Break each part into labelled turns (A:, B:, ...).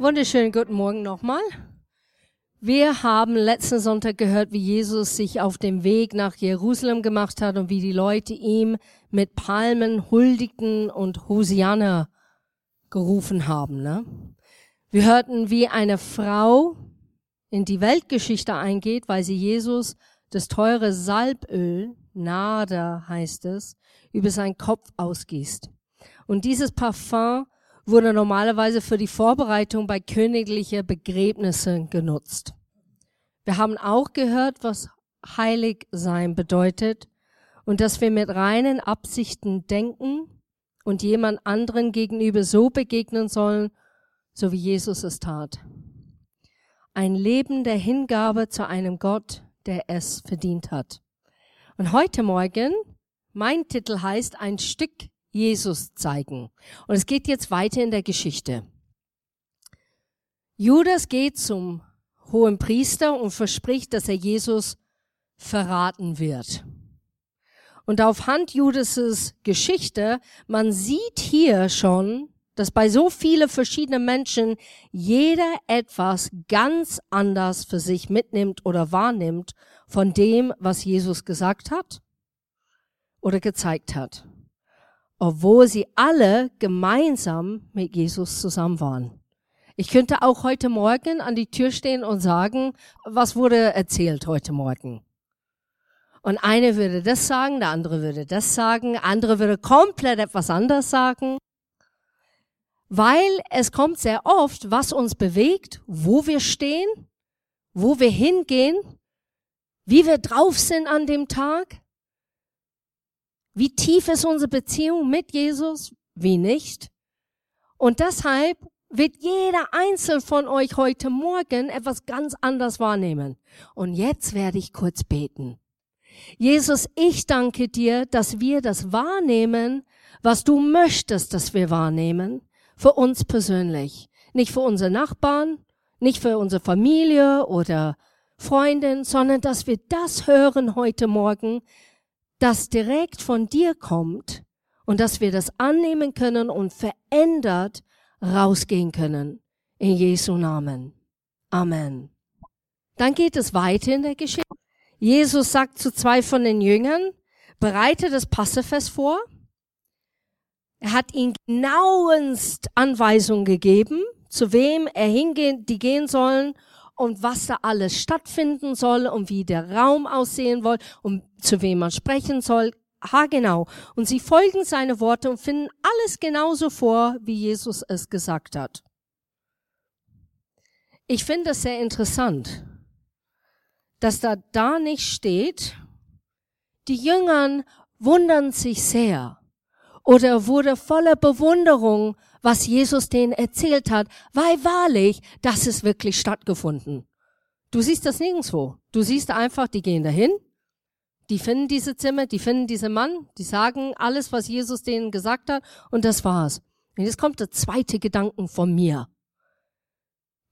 A: Wunderschönen guten Morgen nochmal. Wir haben letzten Sonntag gehört, wie Jesus sich auf dem Weg nach Jerusalem gemacht hat und wie die Leute ihm mit Palmen huldigten und Hosianna gerufen haben. Ne? Wir hörten, wie eine Frau in die Weltgeschichte eingeht, weil sie Jesus das teure Salböl, Nada heißt es, über seinen Kopf ausgießt. Und dieses Parfum wurde normalerweise für die Vorbereitung bei königlichen Begräbnissen genutzt. Wir haben auch gehört, was heilig sein bedeutet und dass wir mit reinen Absichten denken und jemand anderen gegenüber so begegnen sollen, so wie Jesus es tat. Ein Leben der Hingabe zu einem Gott, der es verdient hat. Und heute Morgen, mein Titel heißt ein Stück Jesus zeigen. Und es geht jetzt weiter in der Geschichte. Judas geht zum hohen Priester und verspricht, dass er Jesus verraten wird. Und auf Hand Judas' Geschichte, man sieht hier schon, dass bei so vielen verschiedenen Menschen jeder etwas ganz anders für sich mitnimmt oder wahrnimmt von dem, was Jesus gesagt hat oder gezeigt hat obwohl sie alle gemeinsam mit Jesus zusammen waren. Ich könnte auch heute Morgen an die Tür stehen und sagen, was wurde erzählt heute Morgen? Und eine würde das sagen, der andere würde das sagen, andere würde komplett etwas anderes sagen. Weil es kommt sehr oft, was uns bewegt, wo wir stehen, wo wir hingehen, wie wir drauf sind an dem Tag. Wie tief ist unsere Beziehung mit Jesus? Wie nicht? Und deshalb wird jeder Einzelne von euch heute Morgen etwas ganz anders wahrnehmen. Und jetzt werde ich kurz beten. Jesus, ich danke dir, dass wir das wahrnehmen, was du möchtest, dass wir wahrnehmen, für uns persönlich. Nicht für unsere Nachbarn, nicht für unsere Familie oder Freundin, sondern dass wir das hören heute Morgen, das direkt von dir kommt und dass wir das annehmen können und verändert rausgehen können. In Jesu Namen. Amen. Dann geht es weiter in der Geschichte. Jesus sagt zu zwei von den Jüngern, bereite das Passefest vor. Er hat ihnen genauest Anweisungen gegeben, zu wem er hingehen, die gehen sollen und was da alles stattfinden soll und wie der Raum aussehen soll und zu wem man sprechen soll. Ha, genau. Und sie folgen seine Worte und finden alles genauso vor, wie Jesus es gesagt hat. Ich finde es sehr interessant, dass da da nicht steht, die Jüngern wundern sich sehr oder wurde voller Bewunderung was Jesus denen erzählt hat, weil wahrlich, das ist wirklich stattgefunden. Du siehst das nirgendwo. Du siehst einfach, die gehen dahin, die finden diese Zimmer, die finden diesen Mann, die sagen alles, was Jesus denen gesagt hat, und das war's. Und jetzt kommt der zweite Gedanken von mir.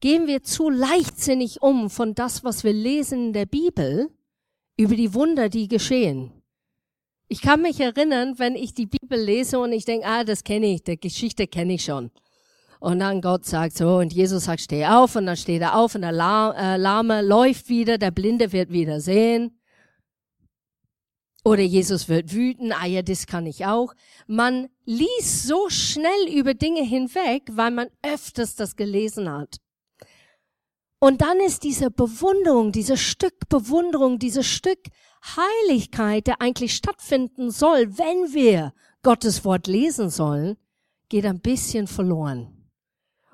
A: Gehen wir zu leichtsinnig um von das, was wir lesen in der Bibel, über die Wunder, die geschehen. Ich kann mich erinnern, wenn ich die Bibel lese und ich denke, ah, das kenne ich, die Geschichte kenne ich schon. Und dann Gott sagt so, und Jesus sagt, steh auf, und dann steht er auf, und der Lahme läuft wieder, der Blinde wird wieder sehen. Oder Jesus wird wüten, ah ja, das kann ich auch. Man liest so schnell über Dinge hinweg, weil man öfters das gelesen hat. Und dann ist diese Bewunderung, dieses Stück Bewunderung, dieses Stück Heiligkeit, der eigentlich stattfinden soll, wenn wir Gottes Wort lesen sollen, geht ein bisschen verloren.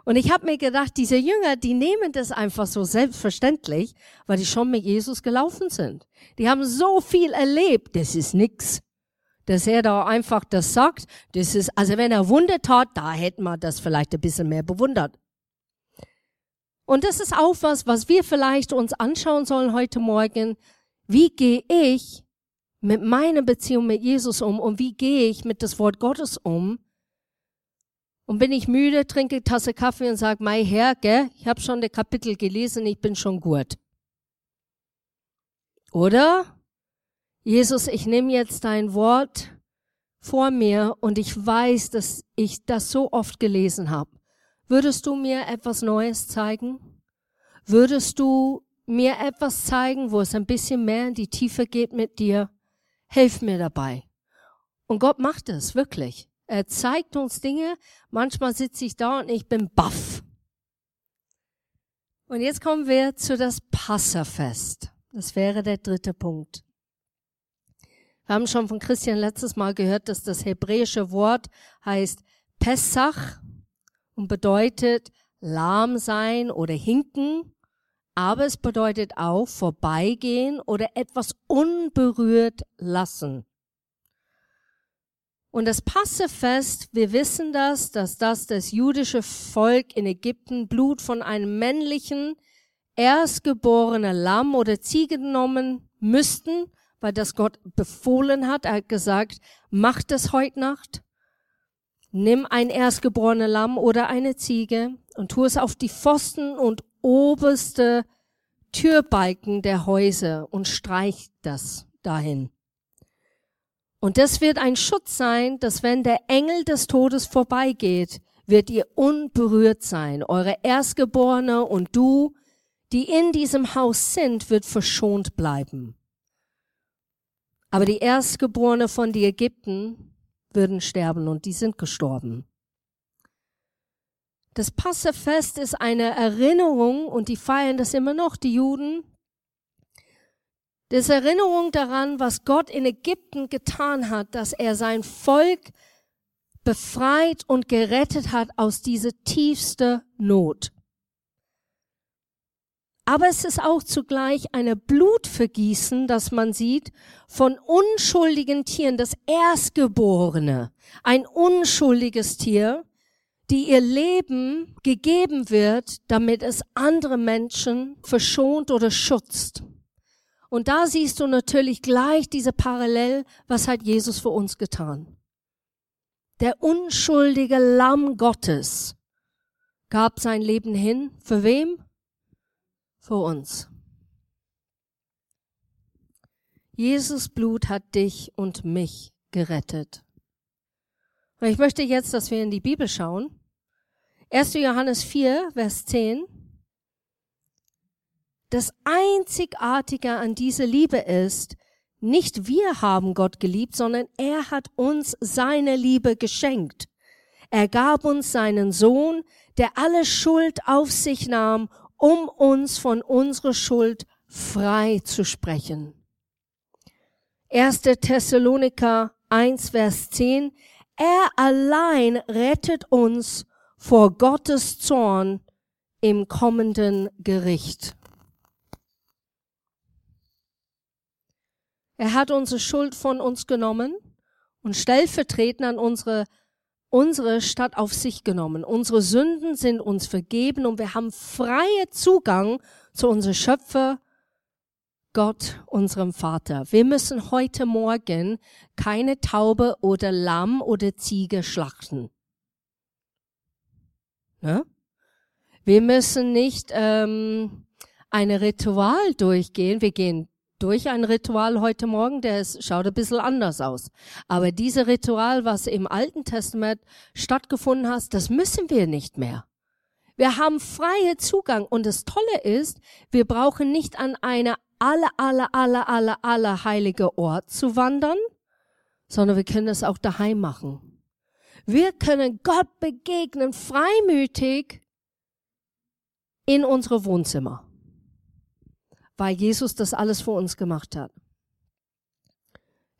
A: Und ich habe mir gedacht, diese Jünger, die nehmen das einfach so selbstverständlich, weil die schon mit Jesus gelaufen sind. Die haben so viel erlebt, das ist nix. Dass er da einfach das sagt, das ist, also wenn er Wunder tat, da hätten wir das vielleicht ein bisschen mehr bewundert. Und das ist auch was, was wir vielleicht uns anschauen sollen heute Morgen. Wie gehe ich mit meiner Beziehung mit Jesus um und wie gehe ich mit das Wort Gottes um? Und bin ich müde, trinke eine Tasse Kaffee und sage, mein Herr, gell, ich habe schon das Kapitel gelesen, ich bin schon gut. Oder? Jesus, ich nehme jetzt dein Wort vor mir und ich weiß, dass ich das so oft gelesen habe. würdest du mir etwas Neues zeigen? Würdest du mir etwas zeigen, wo es ein bisschen mehr in die Tiefe geht mit dir? Hilf mir dabei. Und Gott macht es, wirklich. Er zeigt uns Dinge. Manchmal sitze ich da und ich bin baff. Und jetzt kommen wir zu das Passafest. Das wäre der dritte Punkt. Wir haben schon von Christian letztes Mal gehört, dass das hebräische Wort heißt Pessach und bedeutet lahm sein oder hinken, aber es bedeutet auch vorbeigehen oder etwas unberührt lassen. Und das Passefest, wir wissen das, dass das das jüdische Volk in Ägypten Blut von einem männlichen, erstgeborenen Lamm oder Ziege genommen müssten, weil das Gott befohlen hat. Er hat gesagt, macht es heute Nacht. Nimm ein erstgeborene Lamm oder eine Ziege und tu es auf die Pfosten und oberste Türbalken der Häuser und streich das dahin. Und das wird ein Schutz sein, dass wenn der Engel des Todes vorbeigeht, wird ihr unberührt sein. Eure Erstgeborene und du, die in diesem Haus sind, wird verschont bleiben. Aber die Erstgeborene von den Ägypten würden sterben und die sind gestorben. Das Passafest ist eine Erinnerung und die feiern das immer noch, die Juden, das Erinnerung daran, was Gott in Ägypten getan hat, dass er sein Volk befreit und gerettet hat aus dieser tiefste Not. Aber es ist auch zugleich eine Blutvergießen, das man sieht, von unschuldigen Tieren, das Erstgeborene, ein unschuldiges Tier, die ihr Leben gegeben wird, damit es andere Menschen verschont oder schützt. Und da siehst du natürlich gleich diese Parallel, was hat Jesus für uns getan. Der unschuldige Lamm Gottes gab sein Leben hin. Für wem? Für uns. Jesus Blut hat dich und mich gerettet. Und ich möchte jetzt, dass wir in die Bibel schauen. 1. Johannes 4, Vers 10. Das Einzigartige an dieser Liebe ist, nicht wir haben Gott geliebt, sondern er hat uns seine Liebe geschenkt. Er gab uns seinen Sohn, der alle Schuld auf sich nahm, um uns von unserer Schuld frei zu sprechen. 1. Thessaloniker 1, Vers 10. Er allein rettet uns vor Gottes Zorn im kommenden Gericht. Er hat unsere Schuld von uns genommen und stellvertretend an unsere, unsere Stadt auf sich genommen. Unsere Sünden sind uns vergeben und wir haben freie Zugang zu unserem Schöpfer, Gott, unserem Vater. Wir müssen heute Morgen keine Taube oder Lamm oder Ziege schlachten. Ne? Wir müssen nicht ähm, ein Ritual durchgehen. Wir gehen durch ein Ritual heute Morgen, der ist, schaut ein bisschen anders aus. Aber diese Ritual, was im Alten Testament stattgefunden hat, das müssen wir nicht mehr. Wir haben freie Zugang und das Tolle ist, wir brauchen nicht an eine alle, alle, alle, alle, alle heilige Ort zu wandern, sondern wir können es auch daheim machen. Wir können Gott begegnen, freimütig in unsere Wohnzimmer weil Jesus das alles für uns gemacht hat.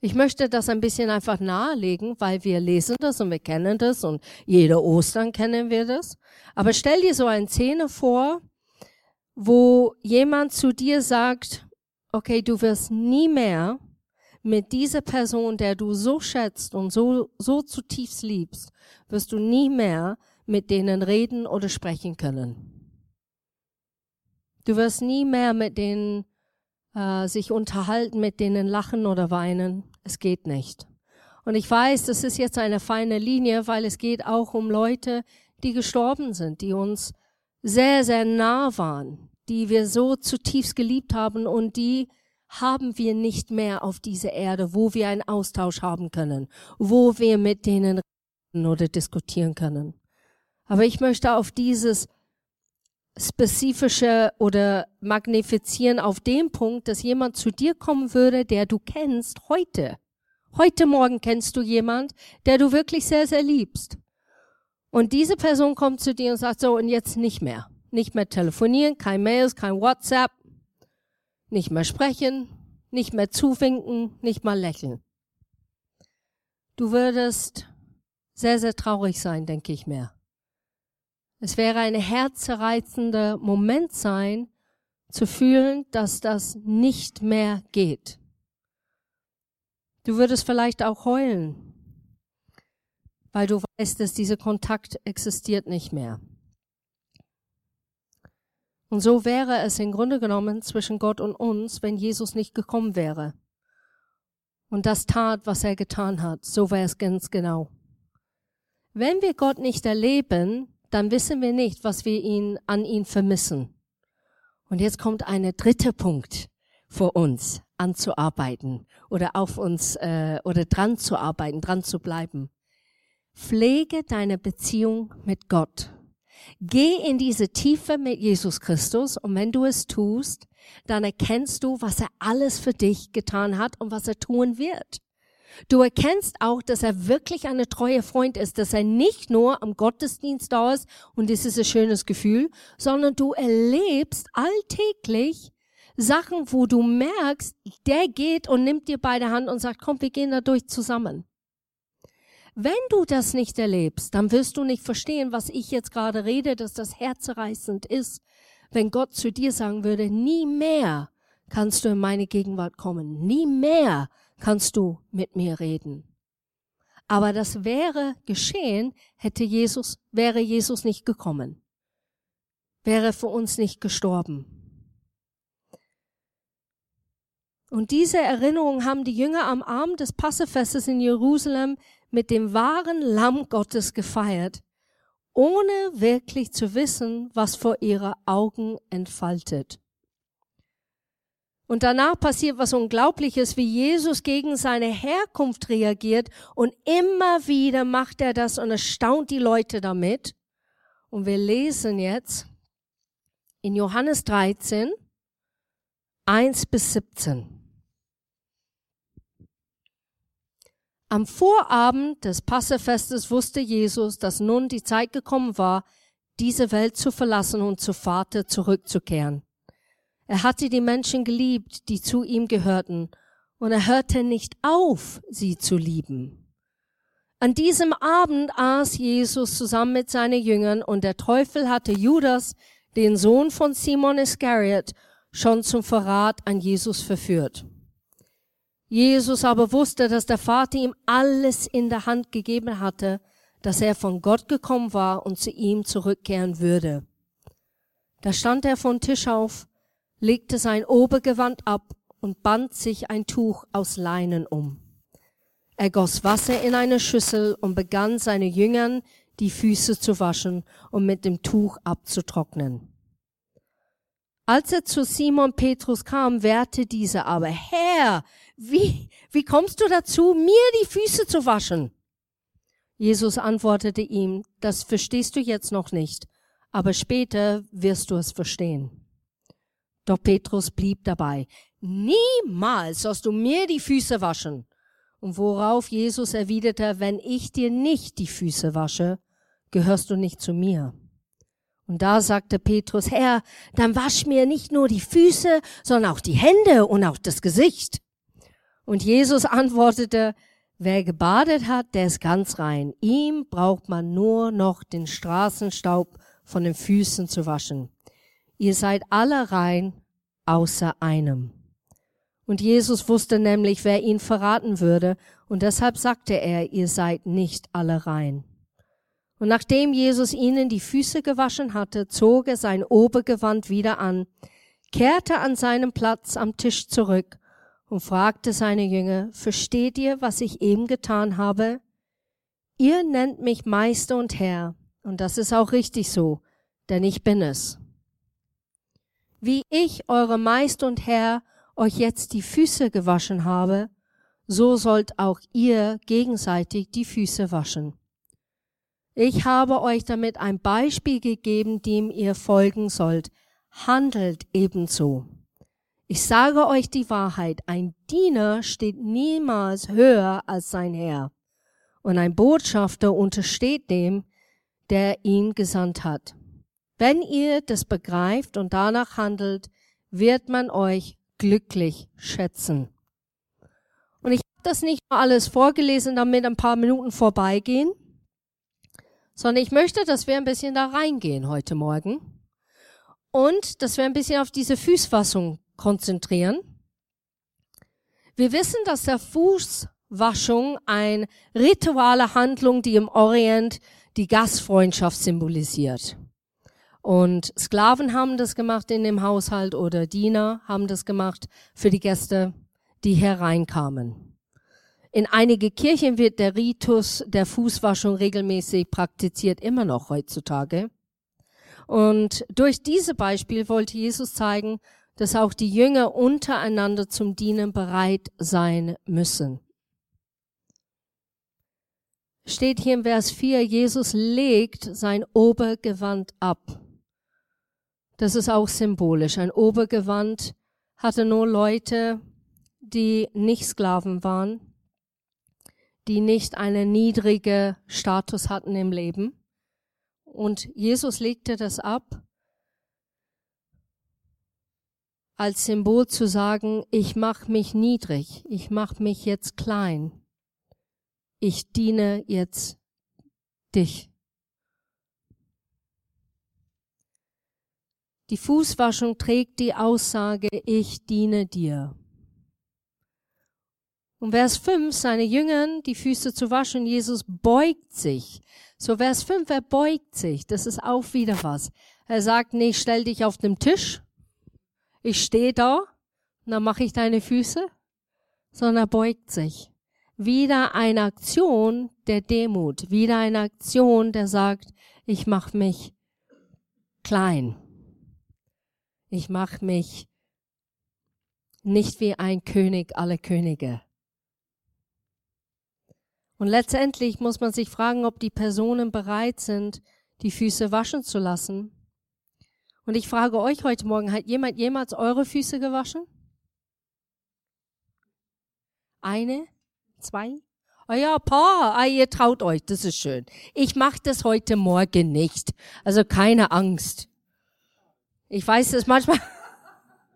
A: Ich möchte das ein bisschen einfach nahelegen, weil wir lesen das und wir kennen das und jede Ostern kennen wir das. Aber stell dir so eine Szene vor, wo jemand zu dir sagt, okay, du wirst nie mehr mit dieser Person, der du so schätzt und so, so zutiefst liebst, wirst du nie mehr mit denen reden oder sprechen können. Du wirst nie mehr mit denen äh, sich unterhalten, mit denen lachen oder weinen. Es geht nicht. Und ich weiß, das ist jetzt eine feine Linie, weil es geht auch um Leute, die gestorben sind, die uns sehr, sehr nah waren, die wir so zutiefst geliebt haben und die haben wir nicht mehr auf dieser Erde, wo wir einen Austausch haben können, wo wir mit denen reden oder diskutieren können. Aber ich möchte auf dieses spezifische oder magnifizieren auf dem Punkt, dass jemand zu dir kommen würde, der du kennst heute. Heute Morgen kennst du jemand, der du wirklich sehr, sehr liebst. Und diese Person kommt zu dir und sagt so, und jetzt nicht mehr. Nicht mehr telefonieren, kein Mails, kein WhatsApp, nicht mehr sprechen, nicht mehr zuwinken, nicht mal lächeln. Du würdest sehr, sehr traurig sein, denke ich mir. Es wäre ein herzerreizender Moment sein, zu fühlen, dass das nicht mehr geht. Du würdest vielleicht auch heulen, weil du weißt, dass dieser Kontakt existiert nicht mehr. Und so wäre es im Grunde genommen zwischen Gott und uns, wenn Jesus nicht gekommen wäre. Und das tat, was er getan hat. So wäre es ganz genau. Wenn wir Gott nicht erleben, dann wissen wir nicht, was wir ihn, an ihn vermissen. Und jetzt kommt ein dritter Punkt vor uns anzuarbeiten oder auf uns äh, oder dran zu arbeiten, dran zu bleiben. Pflege deine Beziehung mit Gott. Geh in diese Tiefe mit Jesus Christus und wenn du es tust, dann erkennst du, was er alles für dich getan hat und was er tun wird. Du erkennst auch, dass er wirklich eine treue Freund ist, dass er nicht nur am Gottesdienst da ist und es ist ein schönes Gefühl, sondern du erlebst alltäglich Sachen, wo du merkst, der geht und nimmt dir beide Hand und sagt, komm, wir gehen da durch zusammen. Wenn du das nicht erlebst, dann wirst du nicht verstehen, was ich jetzt gerade rede, dass das herzerreißend ist, wenn Gott zu dir sagen würde, nie mehr kannst du in meine Gegenwart kommen, nie mehr kannst du mit mir reden. Aber das wäre geschehen, hätte Jesus, wäre Jesus nicht gekommen, wäre für uns nicht gestorben. Und diese Erinnerung haben die Jünger am Abend des Passefestes in Jerusalem mit dem wahren Lamm Gottes gefeiert, ohne wirklich zu wissen, was vor ihrer Augen entfaltet. Und danach passiert was Unglaubliches, wie Jesus gegen seine Herkunft reagiert und immer wieder macht er das und erstaunt die Leute damit. Und wir lesen jetzt in Johannes 13, 1 bis 17. Am Vorabend des Passefestes wusste Jesus, dass nun die Zeit gekommen war, diese Welt zu verlassen und zu Vater zurückzukehren. Er hatte die Menschen geliebt, die zu ihm gehörten, und er hörte nicht auf, sie zu lieben. An diesem Abend aß Jesus zusammen mit seinen Jüngern und der Teufel hatte Judas, den Sohn von Simon Iscariot, schon zum Verrat an Jesus verführt. Jesus aber wusste, dass der Vater ihm alles in der Hand gegeben hatte, dass er von Gott gekommen war und zu ihm zurückkehren würde. Da stand er von Tisch auf, legte sein Obergewand ab und band sich ein Tuch aus Leinen um. Er goss Wasser in eine Schüssel und begann seine Jüngern die Füße zu waschen und mit dem Tuch abzutrocknen. Als er zu Simon Petrus kam, wehrte dieser aber, Herr, wie, wie kommst du dazu, mir die Füße zu waschen? Jesus antwortete ihm, das verstehst du jetzt noch nicht, aber später wirst du es verstehen. Doch Petrus blieb dabei. Niemals sollst du mir die Füße waschen. Und worauf Jesus erwiderte, wenn ich dir nicht die Füße wasche, gehörst du nicht zu mir. Und da sagte Petrus, Herr, dann wasch mir nicht nur die Füße, sondern auch die Hände und auch das Gesicht. Und Jesus antwortete, wer gebadet hat, der ist ganz rein. Ihm braucht man nur noch den Straßenstaub von den Füßen zu waschen. Ihr seid alle rein, außer einem. Und Jesus wusste nämlich, wer ihn verraten würde, und deshalb sagte er, ihr seid nicht alle rein. Und nachdem Jesus ihnen die Füße gewaschen hatte, zog er sein Obergewand wieder an, kehrte an seinen Platz am Tisch zurück und fragte seine Jünger, versteht ihr, was ich eben getan habe? Ihr nennt mich Meister und Herr, und das ist auch richtig so, denn ich bin es. Wie ich, eure Meister und Herr, euch jetzt die Füße gewaschen habe, so sollt auch ihr gegenseitig die Füße waschen. Ich habe euch damit ein Beispiel gegeben, dem ihr folgen sollt. Handelt ebenso. Ich sage euch die Wahrheit, ein Diener steht niemals höher als sein Herr. Und ein Botschafter untersteht dem, der ihn gesandt hat. Wenn ihr das begreift und danach handelt, wird man euch glücklich schätzen. Und ich habe das nicht nur alles vorgelesen, damit ein paar Minuten vorbeigehen, sondern ich möchte, dass wir ein bisschen da reingehen heute Morgen und dass wir ein bisschen auf diese Fußfassung konzentrieren. Wir wissen, dass der Fußwaschung ein rituale Handlung, die im Orient die Gastfreundschaft symbolisiert. Und Sklaven haben das gemacht in dem Haushalt oder Diener haben das gemacht für die Gäste, die hereinkamen. In einige Kirchen wird der Ritus der Fußwaschung regelmäßig praktiziert, immer noch heutzutage. Und durch diese Beispiel wollte Jesus zeigen, dass auch die Jünger untereinander zum Dienen bereit sein müssen. Steht hier im Vers 4, Jesus legt sein Obergewand ab. Das ist auch symbolisch. Ein Obergewand hatte nur Leute, die nicht Sklaven waren, die nicht einen niedrigen Status hatten im Leben. Und Jesus legte das ab als Symbol zu sagen, ich mache mich niedrig, ich mache mich jetzt klein, ich diene jetzt dich. Die Fußwaschung trägt die Aussage, ich diene dir. Und Vers 5, seine Jüngern die Füße zu waschen, Jesus beugt sich. So Vers 5, er beugt sich. Das ist auch wieder was. Er sagt nicht, stell dich auf den Tisch. Ich stehe da, und dann mache ich deine Füße. Sondern er beugt sich. Wieder eine Aktion der Demut. Wieder eine Aktion, der sagt, ich mache mich klein. Ich mache mich nicht wie ein König aller Könige. Und letztendlich muss man sich fragen, ob die Personen bereit sind, die Füße waschen zu lassen. Und ich frage euch heute Morgen, hat jemand jemals eure Füße gewaschen? Eine? Zwei? Oh ja, paar. Ah, ihr traut euch, das ist schön. Ich mache das heute Morgen nicht. Also keine Angst. Ich weiß es manchmal.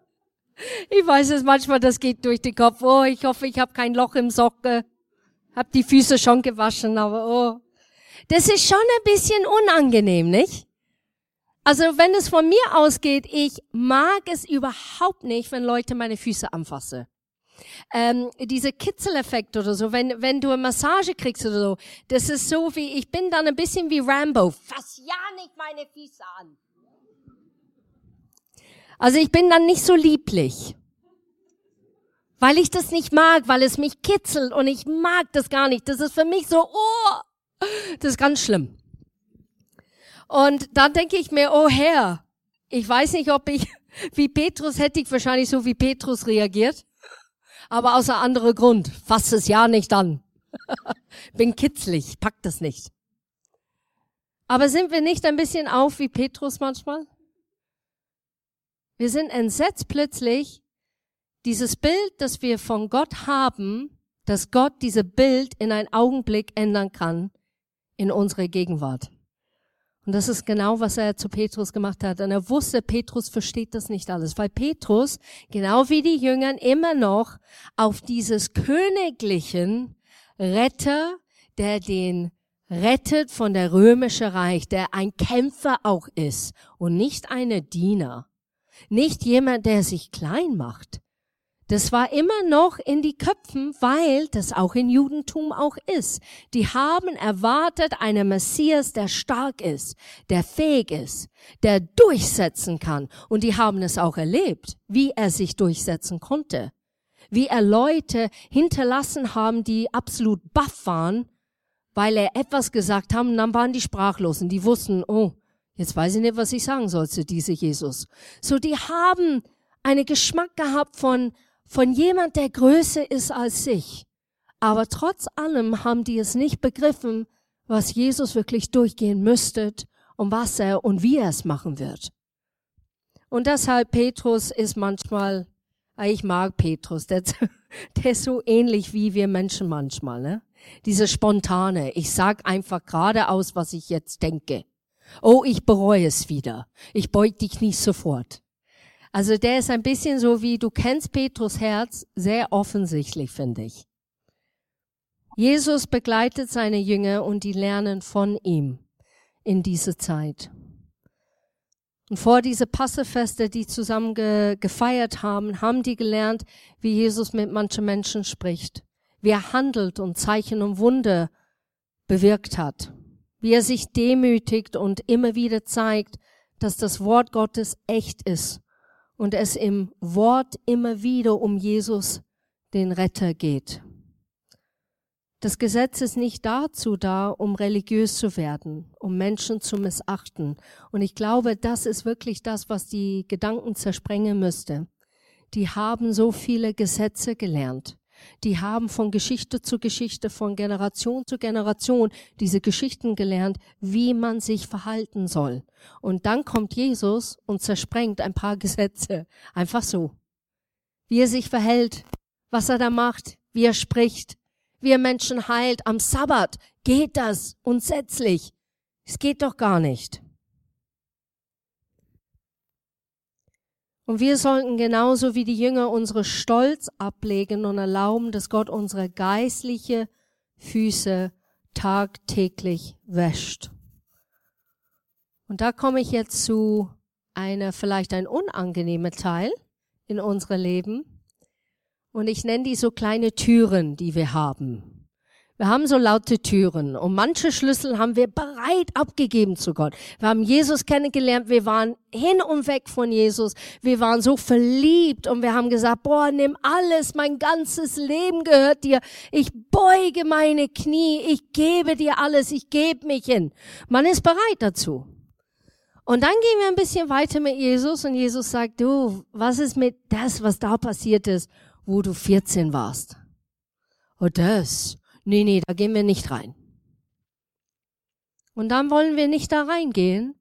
A: ich weiß es manchmal, das geht durch den Kopf. Oh, ich hoffe, ich habe kein Loch im Socke. Hab die Füße schon gewaschen, aber oh. Das ist schon ein bisschen unangenehm, nicht? Also wenn es von mir ausgeht, ich mag es überhaupt nicht, wenn Leute meine Füße anfassen. Ähm, diese Kitzeleffekt oder so, wenn, wenn du eine Massage kriegst oder so, das ist so wie, ich bin dann ein bisschen wie Rambo. Fass ja nicht meine Füße an. Also ich bin dann nicht so lieblich. Weil ich das nicht mag, weil es mich kitzelt und ich mag das gar nicht. Das ist für mich so, oh, das ist ganz schlimm. Und dann denke ich mir, oh Herr, ich weiß nicht, ob ich, wie Petrus hätte ich wahrscheinlich so wie Petrus reagiert. Aber außer anderer Grund. Fass es ja nicht an. Bin kitzlig, pack das nicht. Aber sind wir nicht ein bisschen auf wie Petrus manchmal? Wir sind entsetzt plötzlich, dieses Bild, das wir von Gott haben, dass Gott diese Bild in einen Augenblick ändern kann in unsere Gegenwart. Und das ist genau, was er zu Petrus gemacht hat. Und er wusste, Petrus versteht das nicht alles, weil Petrus, genau wie die Jüngern, immer noch auf dieses königlichen Retter, der den rettet von der römischen Reich, der ein Kämpfer auch ist und nicht eine Diener. Nicht jemand, der sich klein macht. Das war immer noch in die Köpfen, weil das auch in Judentum auch ist. Die haben erwartet einen Messias, der stark ist, der fähig ist, der durchsetzen kann. Und die haben es auch erlebt, wie er sich durchsetzen konnte. Wie er Leute hinterlassen haben, die absolut baff waren, weil er etwas gesagt haben, dann waren die sprachlosen. Die wussten, oh, Jetzt weiß ich nicht, was ich sagen soll zu diese Jesus. So, die haben einen Geschmack gehabt von, von jemand, der größer ist als sich. Aber trotz allem haben die es nicht begriffen, was Jesus wirklich durchgehen müsste und was er und wie er es machen wird. Und deshalb Petrus ist manchmal, ich mag Petrus, der, der ist so ähnlich wie wir Menschen manchmal, ne? Diese spontane, ich sag einfach geradeaus, was ich jetzt denke. Oh, ich bereue es wieder. Ich beug dich nicht sofort. Also der ist ein bisschen so wie, du kennst Petrus Herz, sehr offensichtlich, finde ich. Jesus begleitet seine Jünger und die lernen von ihm in diese Zeit. Und vor diese Passefeste, die zusammen ge gefeiert haben, haben die gelernt, wie Jesus mit manchen Menschen spricht, wie er handelt und Zeichen und Wunder bewirkt hat, wie er sich demütigt und immer wieder zeigt, dass das Wort Gottes echt ist und es im Wort immer wieder um Jesus, den Retter, geht. Das Gesetz ist nicht dazu da, um religiös zu werden, um Menschen zu missachten. Und ich glaube, das ist wirklich das, was die Gedanken zersprengen müsste. Die haben so viele Gesetze gelernt. Die haben von Geschichte zu Geschichte, von Generation zu Generation diese Geschichten gelernt, wie man sich verhalten soll. Und dann kommt Jesus und zersprengt ein paar Gesetze. Einfach so. Wie er sich verhält, was er da macht, wie er spricht, wie er Menschen heilt am Sabbat. Geht das unsätzlich? Es geht doch gar nicht. Und wir sollten genauso wie die Jünger unsere Stolz ablegen und erlauben, dass Gott unsere geistliche Füße tagtäglich wäscht. Und da komme ich jetzt zu einer vielleicht ein unangenehmer Teil in unserem Leben. Und ich nenne die so kleine Türen, die wir haben. Wir haben so laute Türen und manche Schlüssel haben wir bereit abgegeben zu Gott. Wir haben Jesus kennengelernt, wir waren hin und weg von Jesus, wir waren so verliebt und wir haben gesagt, boah, nimm alles, mein ganzes Leben gehört dir. Ich beuge meine Knie, ich gebe dir alles, ich gebe mich hin. Man ist bereit dazu. Und dann gehen wir ein bisschen weiter mit Jesus und Jesus sagt, du, was ist mit das, was da passiert ist? wo du 14 warst. Oh, das. Nee, nee, da gehen wir nicht rein. Und dann wollen wir nicht da reingehen,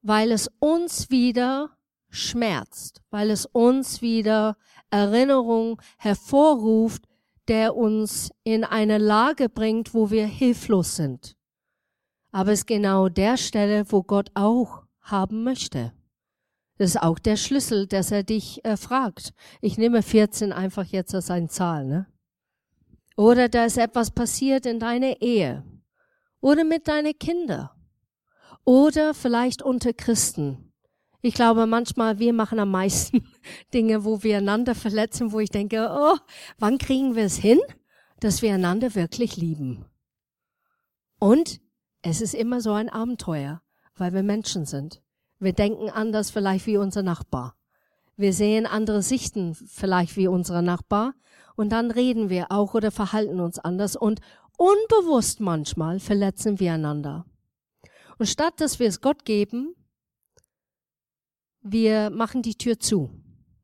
A: weil es uns wieder schmerzt, weil es uns wieder Erinnerung hervorruft, der uns in eine Lage bringt, wo wir hilflos sind. Aber es ist genau der Stelle, wo Gott auch haben möchte. Das ist auch der Schlüssel, dass er dich äh, fragt. Ich nehme 14 einfach jetzt als eine Zahl, ne? Oder da ist etwas passiert in deiner Ehe. Oder mit deinen Kindern. Oder vielleicht unter Christen. Ich glaube, manchmal wir machen am meisten Dinge, wo wir einander verletzen, wo ich denke, oh, wann kriegen wir es hin, dass wir einander wirklich lieben? Und es ist immer so ein Abenteuer, weil wir Menschen sind. Wir denken anders vielleicht wie unser Nachbar. Wir sehen andere Sichten vielleicht wie unser Nachbar und dann reden wir auch oder verhalten uns anders und unbewusst manchmal verletzen wir einander. Und statt dass wir es Gott geben, wir machen die Tür zu.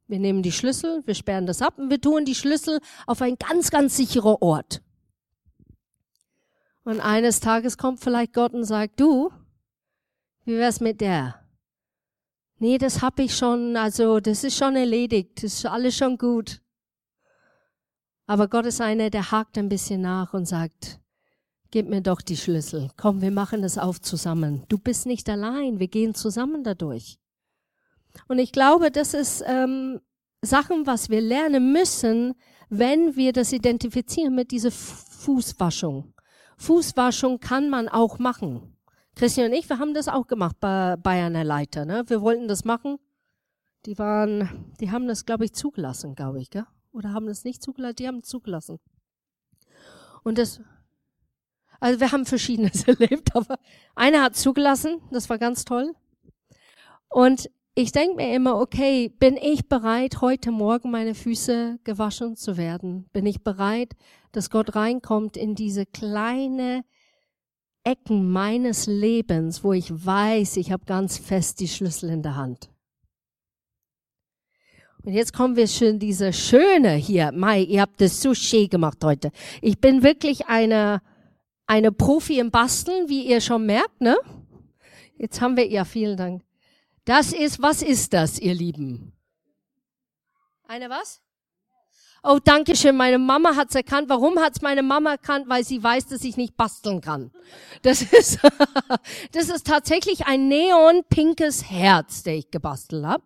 A: Wir nehmen die Schlüssel, wir sperren das ab und wir tun die Schlüssel auf ein ganz, ganz sicherer Ort. Und eines Tages kommt vielleicht Gott und sagt, du, wie wär's mit der? Nee, das hab ich schon, also das ist schon erledigt, das ist alles schon gut. Aber Gott ist einer, der hakt ein bisschen nach und sagt, gib mir doch die Schlüssel. Komm, wir machen das auf zusammen. Du bist nicht allein, wir gehen zusammen dadurch. Und ich glaube, das ist ähm, Sachen, was wir lernen müssen, wenn wir das identifizieren mit dieser Fußwaschung. Fußwaschung kann man auch machen. Christian und ich, wir haben das auch gemacht bei, bei einer Leiter. Ne? Wir wollten das machen. Die waren, die haben das, glaube ich, zugelassen, glaube ich, gell? Oder haben das nicht zugelassen? Die haben es zugelassen. Und das, also wir haben Verschiedenes erlebt, aber einer hat zugelassen, das war ganz toll. Und ich denke mir immer, okay, bin ich bereit, heute Morgen meine Füße gewaschen zu werden? Bin ich bereit, dass Gott reinkommt in diese kleine Ecken meines Lebens, wo ich weiß, ich habe ganz fest die Schlüssel in der Hand. Und jetzt kommen wir schon diese schöne hier. Mai, ihr habt das so schön gemacht heute. Ich bin wirklich eine, eine Profi im Basteln, wie ihr schon merkt, ne? Jetzt haben wir, ja, vielen Dank. Das ist, was ist das, ihr Lieben? Eine was? Oh, danke schön. Meine Mama hat's erkannt. Warum hat's meine Mama erkannt? Weil sie weiß, dass ich nicht basteln kann. Das ist, das ist tatsächlich ein neon-pinkes Herz, der ich gebastelt habe.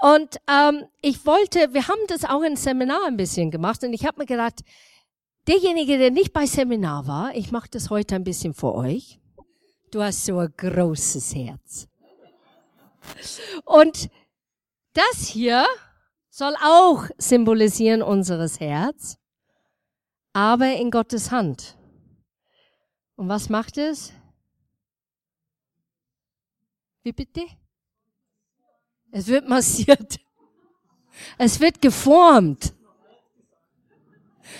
A: Und ähm, ich wollte, wir haben das auch im Seminar ein bisschen gemacht und ich habe mir gedacht, derjenige, der nicht bei Seminar war, ich mache das heute ein bisschen für euch. Du hast so ein großes Herz. Und das hier soll auch symbolisieren unseres Herz, aber in Gottes Hand. Und was macht es? Wie bitte? Es wird massiert. Es wird geformt.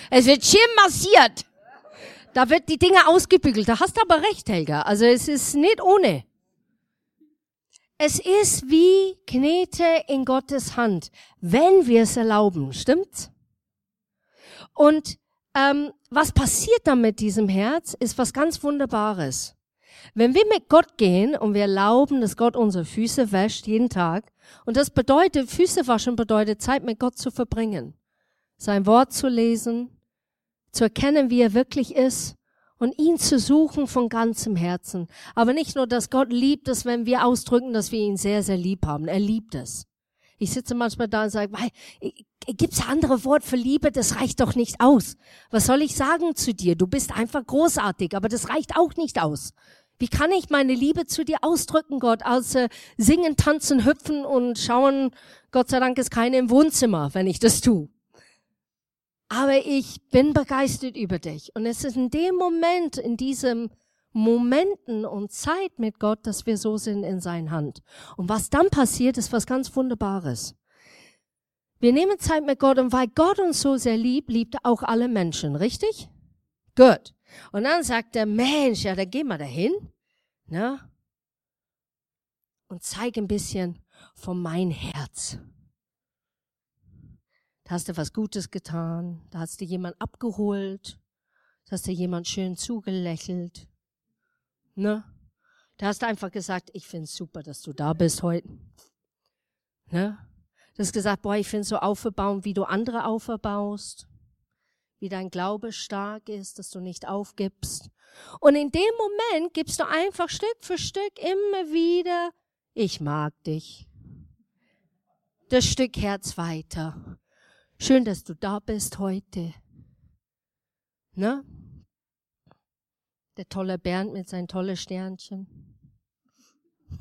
A: Es wird schön massiert. Da wird die Dinge ausgebügelt. Da hast du aber recht, Helga. Also es ist nicht ohne. Es ist wie Knete in Gottes Hand, wenn wir es erlauben, stimmt's? Und ähm, was passiert dann mit diesem Herz, ist was ganz Wunderbares. Wenn wir mit Gott gehen und wir erlauben, dass Gott unsere Füße wäscht jeden Tag, und das bedeutet, Füße waschen bedeutet, Zeit mit Gott zu verbringen, sein Wort zu lesen, zu erkennen, wie er wirklich ist und ihn zu suchen von ganzem Herzen. Aber nicht nur, dass Gott liebt es, wenn wir ausdrücken, dass wir ihn sehr, sehr lieb haben. Er liebt es. Ich sitze manchmal da und sage, gibt's andere Wort für Liebe? Das reicht doch nicht aus. Was soll ich sagen zu dir? Du bist einfach großartig, aber das reicht auch nicht aus. Wie kann ich meine Liebe zu dir ausdrücken, Gott, äh, singen, tanzen, hüpfen und schauen? Gott sei Dank ist keine im Wohnzimmer, wenn ich das tue aber ich bin begeistert über dich. Und es ist in dem Moment, in diesem Momenten und Zeit mit Gott, dass wir so sind in seiner Hand. Und was dann passiert, ist was ganz Wunderbares. Wir nehmen Zeit mit Gott und weil Gott uns so sehr liebt, liebt er auch alle Menschen, richtig? Gut. Und dann sagt der Mensch, ja, da gehen wir dahin, ne? Und zeig ein bisschen von mein Herz. Da hast du was Gutes getan, da hast du jemand abgeholt, da hast du jemand schön zugelächelt. Ne? Da hast du einfach gesagt, ich find's super, dass du da bist heute. Ne? Du hast gesagt, boah, ich find's so aufgebaut, wie du andere aufbaust, wie dein Glaube stark ist, dass du nicht aufgibst. Und in dem Moment gibst du einfach Stück für Stück immer wieder, ich mag dich. Das Stück Herz weiter. Schön, dass du da bist heute. Ne? Der tolle Bernd mit seinen tollen Sternchen.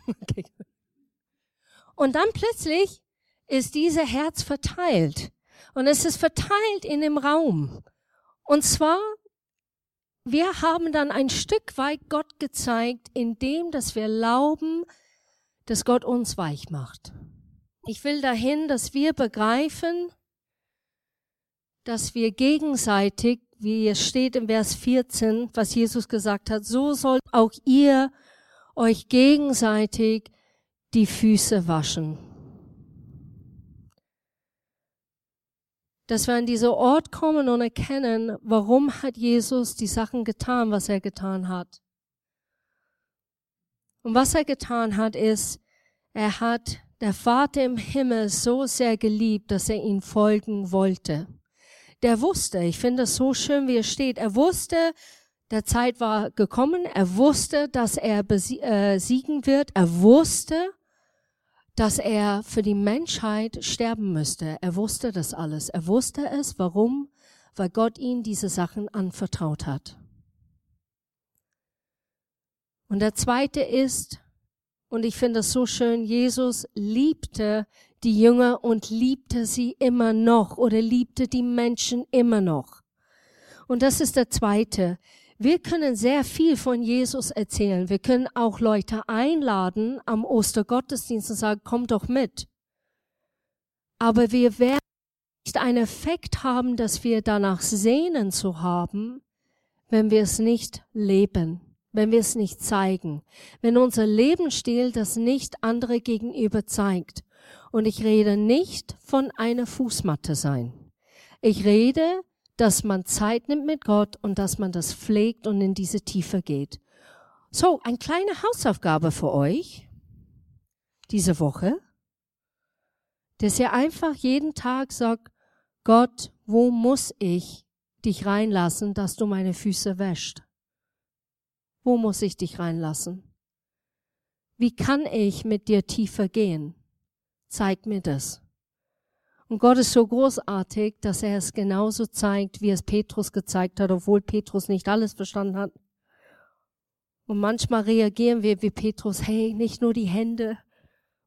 A: Okay. Und dann plötzlich ist dieser Herz verteilt. Und es ist verteilt in dem Raum. Und zwar, wir haben dann ein Stück weit Gott gezeigt, indem, dass wir glauben, dass Gott uns weich macht. Ich will dahin, dass wir begreifen, dass wir gegenseitig, wie es steht im Vers 14, was Jesus gesagt hat, so sollt auch ihr euch gegenseitig die Füße waschen. Dass wir an diesen Ort kommen und erkennen, warum hat Jesus die Sachen getan, was er getan hat. Und was er getan hat, ist, er hat der Vater im Himmel so sehr geliebt, dass er ihn folgen wollte der wusste, ich finde es so schön, wie es steht, er wusste, der Zeit war gekommen, er wusste, dass er äh, siegen wird, er wusste, dass er für die Menschheit sterben müsste. Er wusste das alles. Er wusste es. Warum? Weil Gott ihm diese Sachen anvertraut hat. Und der zweite ist, und ich finde es so schön, Jesus liebte die Jünger und liebte sie immer noch oder liebte die Menschen immer noch. Und das ist der zweite. Wir können sehr viel von Jesus erzählen. Wir können auch Leute einladen am Ostergottesdienst und sagen, komm doch mit. Aber wir werden nicht einen Effekt haben, dass wir danach sehnen zu haben, wenn wir es nicht leben, wenn wir es nicht zeigen, wenn unser Lebensstil das nicht andere gegenüber zeigt. Und ich rede nicht von einer Fußmatte sein. Ich rede, dass man Zeit nimmt mit Gott und dass man das pflegt und in diese Tiefe geht. So, eine kleine Hausaufgabe für euch diese Woche, dass ihr einfach jeden Tag sagt, Gott, wo muss ich dich reinlassen, dass du meine Füße wäscht? Wo muss ich dich reinlassen? Wie kann ich mit dir tiefer gehen? Zeig mir das. Und Gott ist so großartig, dass er es genauso zeigt, wie es Petrus gezeigt hat, obwohl Petrus nicht alles verstanden hat. Und manchmal reagieren wir wie Petrus, hey, nicht nur die Hände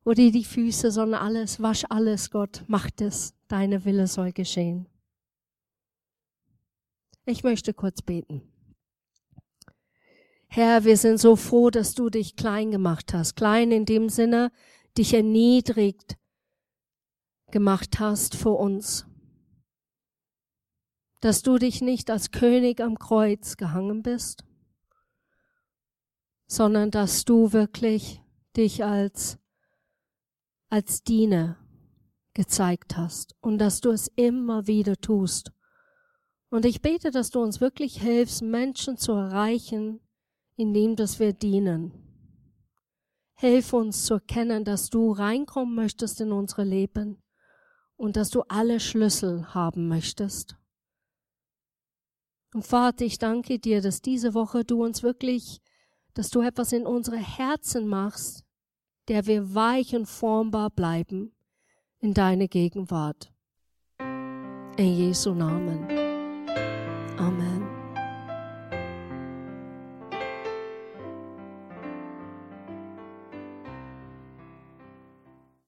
A: oder die Füße, sondern alles, wasch alles, Gott, mach das, deine Wille soll geschehen. Ich möchte kurz beten. Herr, wir sind so froh, dass du dich klein gemacht hast. Klein in dem Sinne, dich erniedrigt gemacht hast für uns. Dass du dich nicht als König am Kreuz gehangen bist, sondern dass du wirklich dich als, als Diener gezeigt hast und dass du es immer wieder tust. Und ich bete, dass du uns wirklich hilfst, Menschen zu erreichen, indem dass wir dienen. Hilf uns zu erkennen, dass du reinkommen möchtest in unsere Leben und dass du alle Schlüssel haben möchtest. Und Vater, ich danke dir, dass diese Woche du uns wirklich, dass du etwas in unsere Herzen machst, der wir weich und formbar bleiben in deine Gegenwart. In Jesu Namen.